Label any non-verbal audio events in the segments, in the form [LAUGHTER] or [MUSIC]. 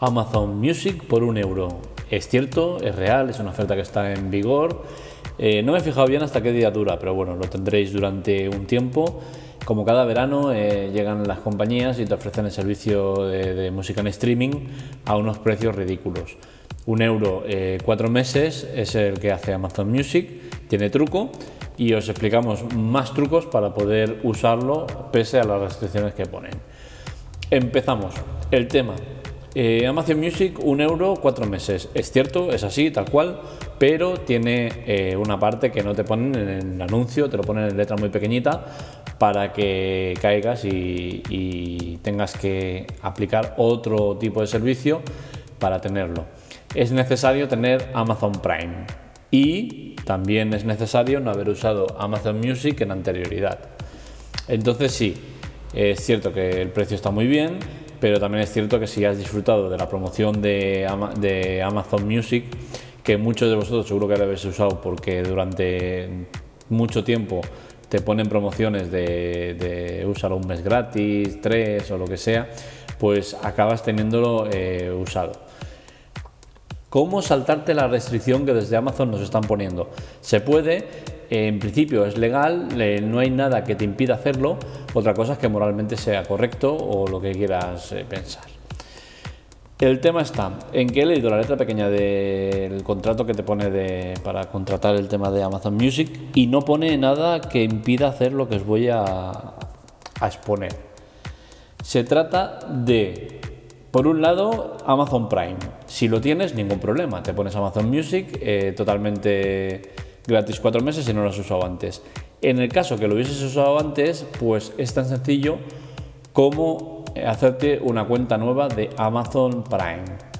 Amazon Music por un euro. Es cierto, es real, es una oferta que está en vigor. Eh, no me he fijado bien hasta qué día dura, pero bueno, lo tendréis durante un tiempo. Como cada verano eh, llegan las compañías y te ofrecen el servicio de, música en streaming a unos precios ridículos. Un euro eh, cuatro meses es el que hace Amazon Music, tiene truco y os explicamos más trucos para poder usarlo pese a las restricciones que ponen. Empezamos. El tema. Eh, Amazon Music, un euro, cuatro meses. Es cierto, es así, tal cual, pero tiene una parte que no te ponen en el anuncio, te lo ponen en letra muy pequeñita para que caigas y, tengas que aplicar otro tipo de servicio para tenerlo. Es necesario tener Amazon Prime y también es necesario no haber usado Amazon Music en anterioridad. Entonces sí, es cierto que el precio está muy bien, pero también es cierto que si has disfrutado de la promoción de, Amazon Music, que muchos de vosotros seguro que habéis usado porque durante mucho tiempo te ponen promociones de, de usar un mes gratis, tres o lo que sea, pues acabas teniéndolo eh, usado. ¿Cómo saltarte la restricción que desde Amazon nos están poniendo? Se puede, en principio es legal, no hay nada que te impida hacerlo, otra cosa es que moralmente sea correcto o lo que quieras eh, pensar. El tema está en que he leído la letra pequeña del contrato que te pone para contratar el tema de Amazon Music y no pone nada que impida hacer lo que os voy a, a exponer. Se trata de, por un lado, Amazon Prime. Si lo tienes, ningún problema. Te pones Amazon Music eh, totalmente gratis cuatro meses si no lo has usado antes. En el caso que lo hubieses usado antes, pues es tan sencillo como eh, hacerte una cuenta nueva de Amazon Prime.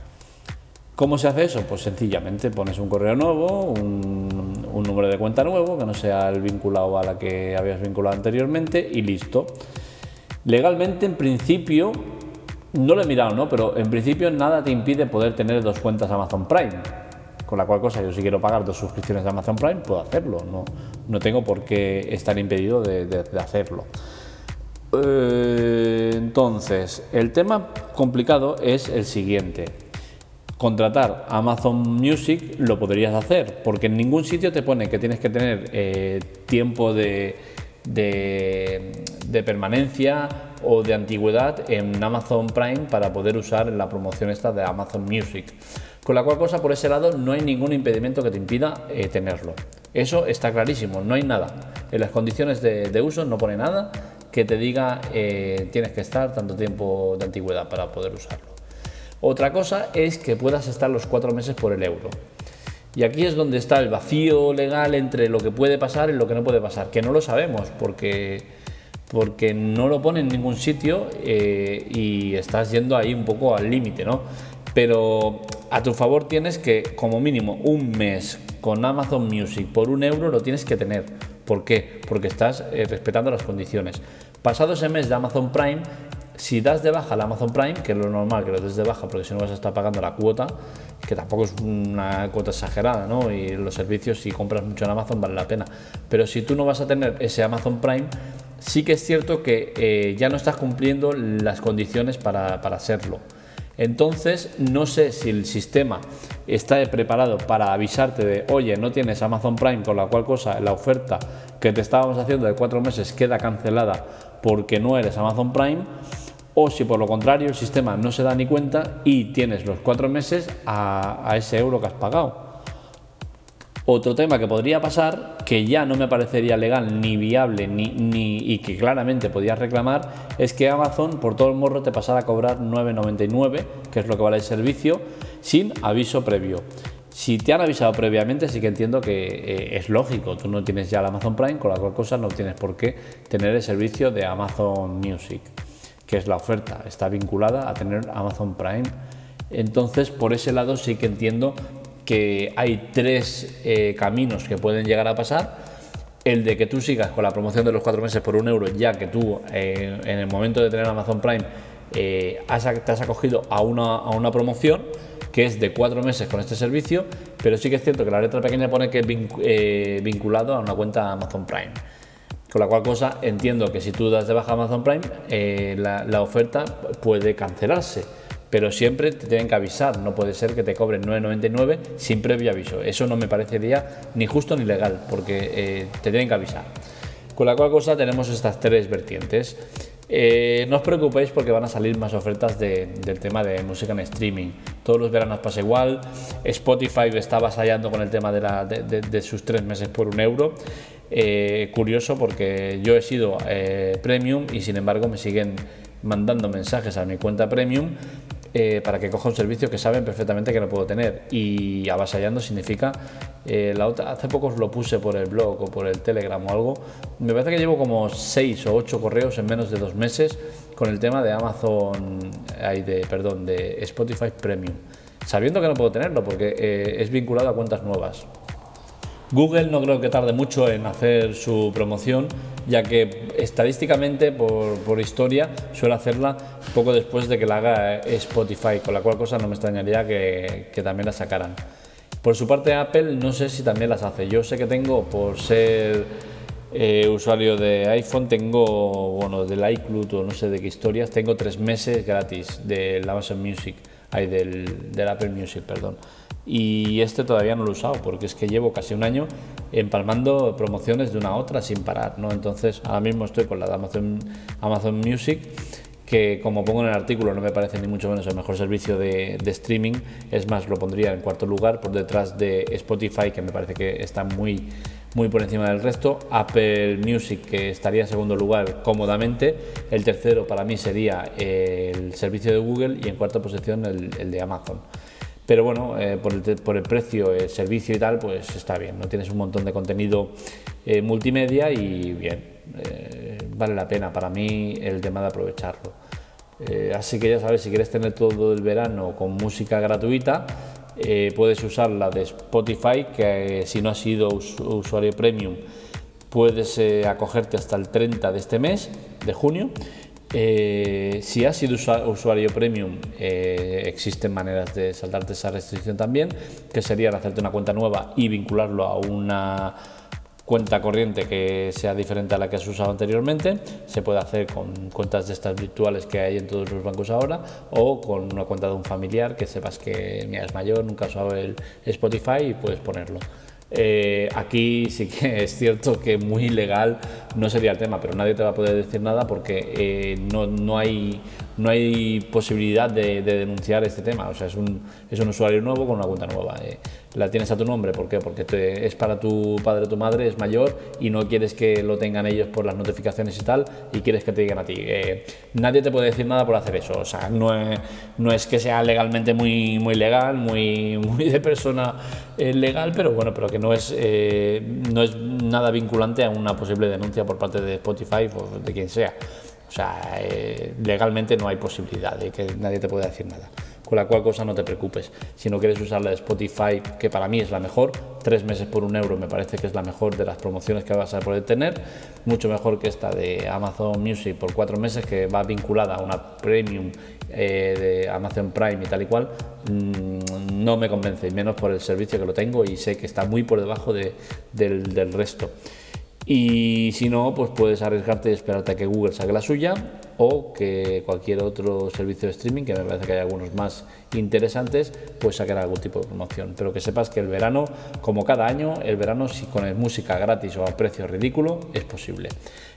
¿Cómo se hace eso? Pues sencillamente pones un correo nuevo, un, número de cuenta nuevo, que no sea el vinculado a la que habías vinculado anteriormente y listo. Legalmente, en principio, no lo he mirado, ¿no? Pero en principio nada te impide poder tener dos cuentas Amazon Prime. Con la cual cosa, yo si quiero pagar dos suscripciones de Amazon Prime, puedo hacerlo. No, no tengo por qué estar impedido de hacerlo. Eh, entonces, el tema complicado es el siguiente. Contratar Amazon Music lo podrías hacer, porque en ningún sitio te pone que tienes que tener eh, tiempo de, de, permanencia o de antigüedad en Amazon Prime para poder usar la promoción esta de Amazon Music. Con la cual cosa, por ese lado, no hay ningún impedimento que te impida eh, tenerlo. Eso está clarísimo, no hay nada. En las condiciones de, uso no pone nada que te diga eh, tienes que estar tanto tiempo de antigüedad para poder usarlo. Otra cosa es que puedas estar los cuatro meses por el euro. Y aquí es donde está el vacío legal entre lo que puede pasar y lo que no puede pasar, que no lo sabemos porque, porque no lo pone en ningún sitio eh, y estás yendo ahí un poco al límite, ¿no? Pero a tu favor tienes que como mínimo un mes con Amazon Music por un euro lo tienes que tener ¿Por qué? Porque estás eh, respetando las condiciones. Pasado ese mes de Amazon Prime, si das de baja la Amazon Prime, que es lo normal que lo des de baja porque si no vas a estar pagando la cuota, que tampoco es una cuota exagerada, ¿no? Y los servicios, si compras mucho en Amazon, vale la pena. Pero si tú no vas a tener ese Amazon Prime, sí que es cierto que eh, ya no estás cumpliendo las condiciones para, para hacerlo. Entonces, no sé si el sistema está preparado para avisarte de, oye, no tienes Amazon Prime, con la cual cosa la oferta que te estábamos haciendo de cuatro meses queda cancelada porque no eres Amazon Prime, o si por lo contrario el sistema no se da ni cuenta y tienes los cuatro meses a ese euro que has pagado. Otro tema que podría pasar, que ya no me parecería legal ni viable ni, ni, y que claramente podías reclamar, es que Amazon por todo el morro te pasara a cobrar 9,99, que es lo que vale el servicio, sin aviso previo. Si te han avisado previamente, sí que entiendo que eh, es lógico, tú no tienes ya el Amazon Prime, con la cual cosa no tienes por qué tener el servicio de Amazon Music, que es la oferta, está vinculada a tener Amazon Prime. Entonces, por ese lado sí que entiendo que hay tres eh, caminos que pueden llegar a pasar. El de que tú sigas con la promoción de los cuatro meses por un euro, ya que tú eh, en el momento de tener Amazon Prime eh, te has acogido a una, promoción que es de cuatro meses con este servicio, pero sí que es cierto que la letra pequeña pone que es vinculado a una cuenta Amazon Prime. Con la cual cosa entiendo que si tú das de baja Amazon Prime, la, oferta puede cancelarse pero siempre te tienen que avisar, no puede ser que te cobren 9,99 sin previo aviso. Eso no me parecería ni justo ni legal, porque eh, te tienen que avisar. Con la cual cosa tenemos estas tres vertientes. Eh, no os preocupéis porque van a salir más ofertas del tema de música en streaming. Todos los veranos pasa igual. Spotify está vasallando con el tema de, sus tres meses por un euro. Eh, curioso porque yo he sido premium y sin embargo me siguen mandando mensajes a mi cuenta premium eh, para que coja un servicio que saben perfectamente que no puedo tener. Y avasallando significa, eh, la otra, hace poco lo puse por el blog o por el Telegram o algo, me parece que llevo como 6 o 8 correos en menos de dos meses con el tema de Amazon, ay, de, perdón, de Spotify Premium, sabiendo que no puedo tenerlo porque eh, es vinculado a cuentas nuevas. Google no creo que tarde mucho en hacer su promoción, ya que estadísticamente, por, historia, suele hacerla poco después de que la haga Spotify, con la cual cosa no me extrañaría que, también la sacaran. Por su parte, Apple no sé si también las hace. Yo sé que tengo, por ser eh, usuario de iPhone, tengo, bueno, del iCloud o no sé de qué historias, tengo tres meses gratis del Amazon Music, ay, del, del Apple Music, perdón y este todavía no lo he usado porque es que llevo casi un año empalmando promociones de una a otra sin parar, ¿no? Entonces ahora mismo estoy con la de Amazon, Amazon Music que como pongo en el artículo no me parece ni mucho menos el mejor servicio de, streaming, es más lo pondría en cuarto lugar por detrás de Spotify que me parece que está muy muy por encima del resto, Apple Music que estaría en segundo lugar cómodamente, el tercero para mí sería el servicio de Google y en cuarta posición el de Amazon. Pero bueno, eh, por, el, precio, el servicio y tal, pues está bien, ¿no? Tienes un montón de contenido eh, multimedia y bien, eh, vale la pena para mí el tema de aprovecharlo. así que ya sabes, si quieres tener todo el verano con música gratuita, puedes usar la de Spotify, que si no has sido usuario premium, puedes acogerte hasta el 30 de este mes, de junio, eh, si has sido usuario premium, eh, existen maneras de saltarte esa restricción también, que sería hacerte una cuenta nueva y vincularlo a una cuenta corriente que sea diferente a la que has usado anteriormente. Se puede hacer con cuentas de estas virtuales que hay en todos los bancos ahora o con una cuenta de un familiar que sepas que mira, es mayor, nunca ha usado el Spotify y puedes ponerlo. Eh, aquí sí que [LAUGHS] es cierto que muy legal no sería el tema, pero nadie te va a poder decir nada porque eh, no, no, hay, no hay posibilidad de, denunciar este tema. O sea, es un, es un usuario nuevo con una cuenta nueva. Eh, la tienes a tu nombre, ¿por qué? Porque es para tu padre o tu madre, es mayor y no quieres que lo tengan ellos por las notificaciones y tal, y quieres que te digan a ti. nadie te puede decir nada por hacer eso. O sea, no es, no es que sea legalmente muy, muy legal, muy, [LAUGHS] muy de persona legal, pero bueno, pero que no es, eh, no es nada vinculante a una posible denuncia por parte de Spotify o de quien sea. O sea, eh, legalmente no hay posibilidad de que nadie te pueda decir nada. Con la cual cosa no te preocupes. Si no quieres usar la de Spotify, que para mí es la mejor, tres meses por un euro me parece que es la mejor de las promociones que vas a poder tener. Mucho mejor que esta de Amazon Music por cuatro meses, que va vinculada a una premium eh, de Amazon Prime y tal y cual. Mm, no me convence, menos por el servicio que lo tengo y sé que está muy por debajo del resto. Y si no, pues puedes arriesgarte y esperarte a que Google saque la suya o que cualquier otro servicio de streaming, que me parece que hay algunos más interesantes, pues sacar algún tipo de promoción. Pero que sepas que el verano, como cada año, el verano si con música gratis o a precio ridículo, es posible.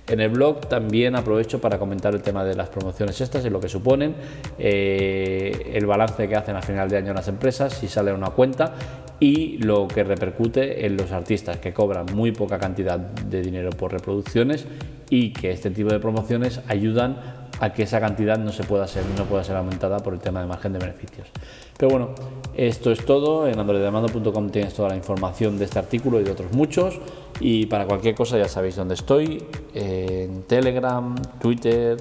En el blog también aprovecho para comentar el tema de las promociones estas y lo que suponen, eh, el balance que hacen a final de año las empresas, si sale una cuenta y lo que repercute en los artistas que cobran muy poca cantidad de dinero por reproducciones y que este tipo de promociones ayudan a que esa cantidad no se pueda ser no pueda ser aumentada por el tema de margen de beneficios. Pero bueno, esto es todo. En androidemando.com tienes toda la información de este artículo y de otros muchos. Y para cualquier cosa ya sabéis dónde estoy, en Telegram, Twitter,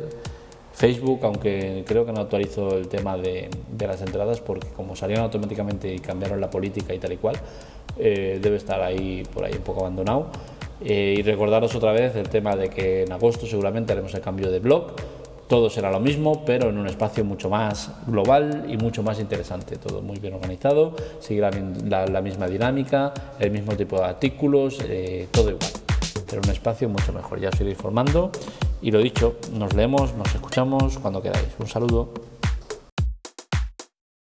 Facebook, aunque creo que no actualizo el tema de, las entradas porque como salieron automáticamente y cambiaron la política y tal y cual, eh, debe estar ahí por ahí un poco abandonado. Eh, y recordaros otra vez el tema de que en agosto seguramente haremos el cambio de blog. Todo será lo mismo, pero en un espacio mucho más global y mucho más interesante. Todo muy bien organizado, seguirá la, misma dinámica, el mismo tipo de artículos, eh, todo igual. Pero un espacio mucho mejor. Ya os iré informando. Y lo dicho, nos leemos, nos escuchamos cuando queráis. Un saludo.